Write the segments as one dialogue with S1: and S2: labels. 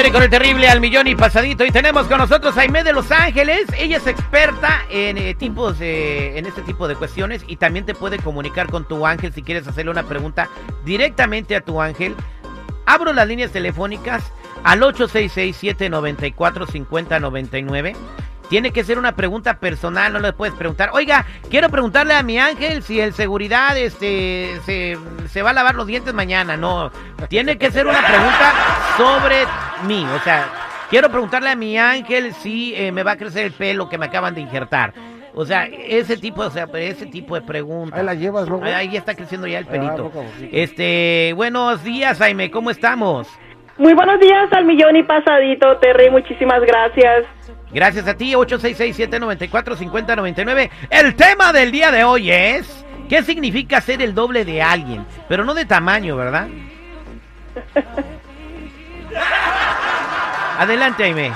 S1: Con el terrible al millón y pasadito y tenemos con nosotros a Aime de Los Ángeles. Ella es experta en eh, tipos en este tipo de cuestiones y también te puede comunicar con tu ángel si quieres hacerle una pregunta directamente a tu ángel. Abro las líneas telefónicas al 866-794-5099. Tiene que ser una pregunta personal, no le puedes preguntar, oiga, quiero preguntarle a mi ángel si el seguridad este, se, se va a lavar los dientes mañana. No, tiene que ser una pregunta sobre mí. O sea, quiero preguntarle a mi ángel si eh, me va a crecer el pelo que me acaban de injertar. O sea, ese tipo, o sea, ese tipo de preguntas.
S2: Ahí la llevas, ¿no?
S1: Ahí, ahí está creciendo ya el pelito. Este, buenos días, Jaime, ¿cómo estamos?
S3: Muy buenos días al millón y pasadito, Terry, muchísimas gracias.
S1: Gracias a ti, 866-794-5099. El tema del día de hoy es, ¿qué significa ser el doble de alguien? Pero no de tamaño, ¿verdad? Adelante, Aime.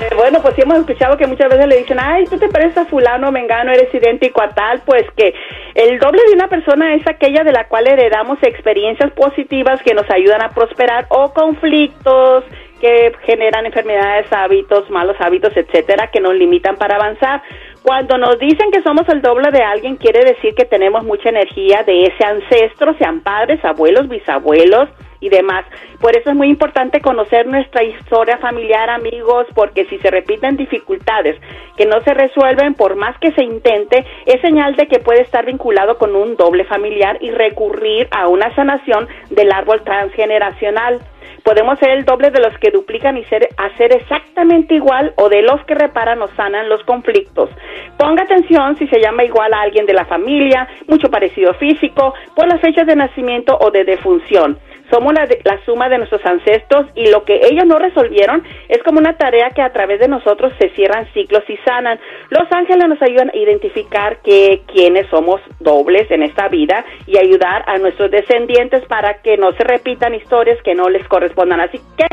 S3: Eh, bueno, pues sí hemos escuchado que muchas veces le dicen, ay, tú te pareces a fulano, mengano, eres idéntico a tal, pues que el doble de una persona es aquella de la cual heredamos experiencias positivas que nos ayudan a prosperar o conflictos que generan enfermedades, hábitos, malos hábitos, etcétera, que nos limitan para avanzar. Cuando nos dicen que somos el doble de alguien, quiere decir que tenemos mucha energía de ese ancestro, sean padres, abuelos, bisabuelos y demás. Por eso es muy importante conocer nuestra historia familiar, amigos, porque si se repiten dificultades que no se resuelven, por más que se intente, es señal de que puede estar vinculado con un doble familiar y recurrir a una sanación del árbol transgeneracional. Podemos ser el doble de los que duplican y ser, hacer exactamente igual o de los que reparan o sanan los conflictos. Ponga atención si se llama igual a alguien de la familia, mucho parecido físico, por las fechas de nacimiento o de defunción. Somos la, la suma de nuestros ancestros y lo que ellos no resolvieron es como una tarea que a través de nosotros se cierran ciclos y sanan. Los ángeles nos ayudan a identificar que quienes somos dobles en esta vida y ayudar a nuestros descendientes para que no se repitan historias que no les correspondan. Así que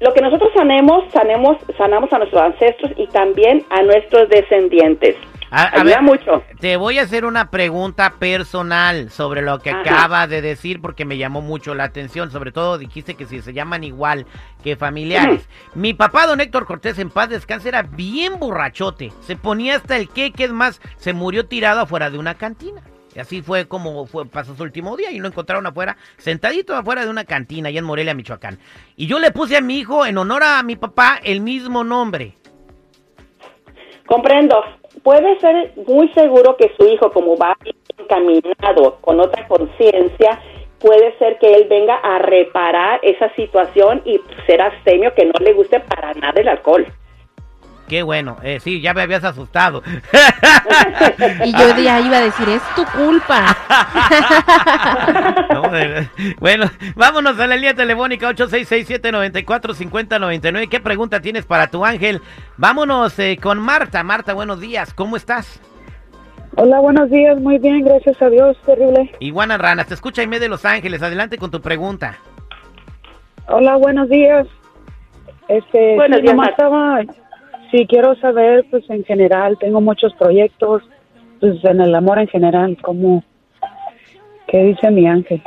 S3: lo que nosotros sanemos, sanemos, sanamos a nuestros ancestros y también a nuestros descendientes.
S1: A, a ver,
S3: mucho.
S1: te voy a hacer una pregunta personal sobre lo que
S3: Ajá.
S1: acaba de decir porque me llamó mucho la atención. Sobre todo dijiste que si se llaman igual que familiares. Mi papá, don Héctor Cortés, en paz descanse, era bien borrachote. Se ponía hasta el que, que es más, se murió tirado afuera de una cantina. Y así fue como fue, pasó su último día y lo encontraron afuera, sentadito afuera de una cantina allá en Morelia, Michoacán. Y yo le puse a mi hijo, en honor a mi papá, el mismo nombre.
S3: Comprendo. Puede ser muy seguro que su hijo, como va encaminado con otra conciencia, puede ser que él venga a reparar esa situación y ser abstemio que no le guste para nada el alcohol.
S1: Qué bueno, eh, sí, ya me habías asustado.
S4: Y yo de ahí iba a decir, es tu culpa.
S1: No, bueno, vámonos a la línea telefónica 866-794-5099. ¿Qué pregunta tienes para tu ángel? Vámonos eh, con Marta. Marta, buenos días. ¿Cómo estás?
S5: Hola, buenos días, muy bien, gracias a Dios, terrible.
S1: Iguana Ranas, te escucha Aime de Los Ángeles. Adelante con tu pregunta.
S5: Hola, buenos días. Este,
S3: Buenos
S5: sí,
S3: días,
S5: nomás
S3: Marta.
S5: estaba, sí, quiero saber, pues en general, tengo muchos proyectos, pues en el amor en general, como, ¿qué dice mi ángel?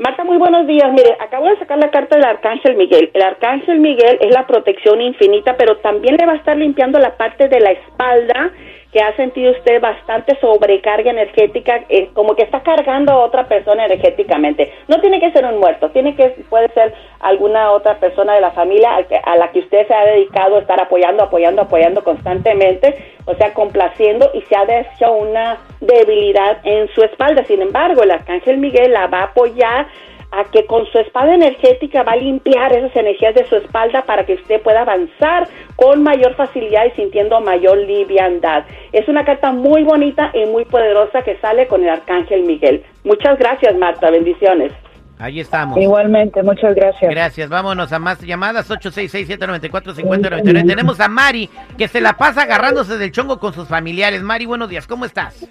S3: Marta, muy buenos días. Mire, acabo de sacar la carta del Arcángel Miguel. El Arcángel Miguel es la protección infinita, pero también le va a estar limpiando la parte de la espalda que ha sentido usted bastante sobrecarga energética, eh, como que está cargando a otra persona energéticamente. No tiene que ser un muerto, tiene que puede ser alguna otra persona de la familia a la que usted se ha dedicado a estar apoyando, apoyando, apoyando constantemente, o sea, complaciendo y se ha hecho una debilidad en su espalda. Sin embargo, el arcángel Miguel la va a apoyar a que con su espada energética va a limpiar esas energías de su espalda para que usted pueda avanzar con mayor facilidad y sintiendo mayor liviandad. Es una carta muy bonita y muy poderosa que sale con el arcángel Miguel. Muchas gracias, Marta. Bendiciones.
S1: Ahí estamos.
S5: Igualmente, muchas gracias.
S1: Gracias, vámonos a más llamadas 866-794-5099. Tenemos a Mari, que se la pasa agarrándose del chongo con sus familiares. Mari, buenos días, ¿cómo estás?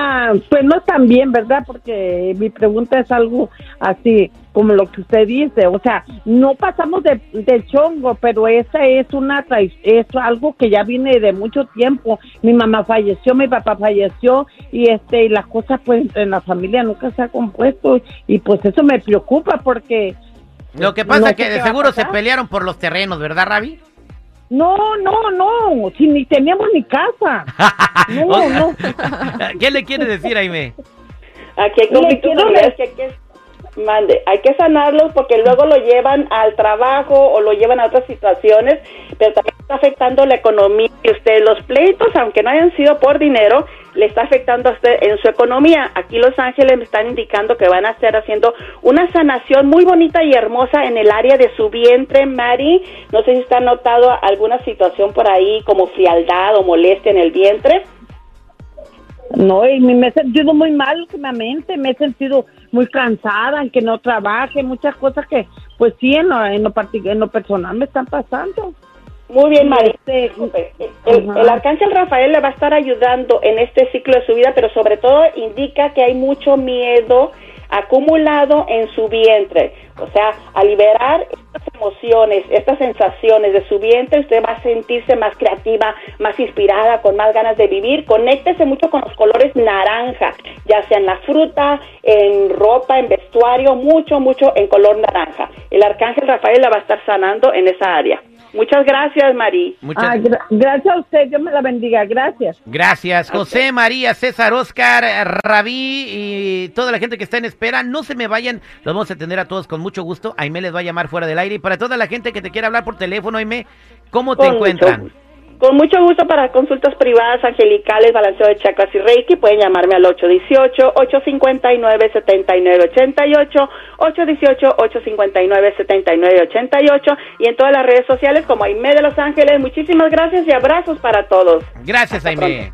S6: Ah, pues no tan bien, ¿verdad? Porque mi pregunta es algo así como lo que usted dice, o sea, no pasamos de, chongo, pero esa es una es algo que ya viene de mucho tiempo. Mi mamá falleció, mi papá falleció y este y las cosas pues en la familia nunca se ha compuesto y pues eso me preocupa porque
S1: Lo que pasa
S6: no
S1: es que de seguro se pelearon por los terrenos, ¿verdad, Ravi?
S6: No, no, no, si ni teníamos ni casa. No,
S1: O sea,
S6: no.
S1: ¿Qué le quiere decir, Aime?
S3: Aquí hay
S6: Le quiero
S3: que mande, hay que sanarlos porque luego lo llevan al trabajo o lo llevan a otras situaciones, pero también está afectando la economía de usted. Los pleitos, aunque no hayan sido por dinero, le está afectando a usted en su economía. Aquí Los Ángeles me están indicando que van a estar haciendo una sanación muy bonita y hermosa en el área de su vientre, Mari. No sé si está notado alguna situación por ahí como frialdad o molestia en el vientre.
S6: No, y me he sentido muy mal últimamente, me he sentido muy cansada, en que no trabaje, muchas cosas que, pues sí, en lo, en lo, en lo personal me están pasando.
S3: Muy bien, Mari.
S6: Este,
S3: El, el arcángel Rafael le va a estar ayudando en este ciclo de su vida, pero sobre todo indica que hay mucho miedo acumulado en su vientre. O sea, a liberar emociones, estas sensaciones de su vientre, usted va a sentirse más creativa, más inspirada, con más ganas de vivir. Conéctese mucho con los colores naranja, ya sea en la fruta, en ropa, en vestuario, mucho, mucho en color naranja. El arcángel Rafael la va a estar sanando en esa área. Muchas gracias, Mari.
S1: Muchas
S6: ah, gra- gracias a usted, Dios me la bendiga, gracias.
S1: Gracias, José, María, César, Oscar, Rabí y toda la gente que está en espera. No se me vayan, los vamos a atender a todos con mucho gusto. Aime les va a llamar fuera del aire. Y para toda la gente que te quiera hablar por teléfono, Aime, ¿cómo te
S3: Con
S1: encuentran?
S3: Con mucho gusto para consultas privadas, angelicales, balanceo de chakras y reiki, pueden llamarme al 818-859-7988, 818-859-7988 y en todas las redes sociales como Aime de Los Ángeles. Muchísimas gracias y abrazos para todos.
S1: Gracias,
S3: Hasta
S1: Aime.
S3: pronto.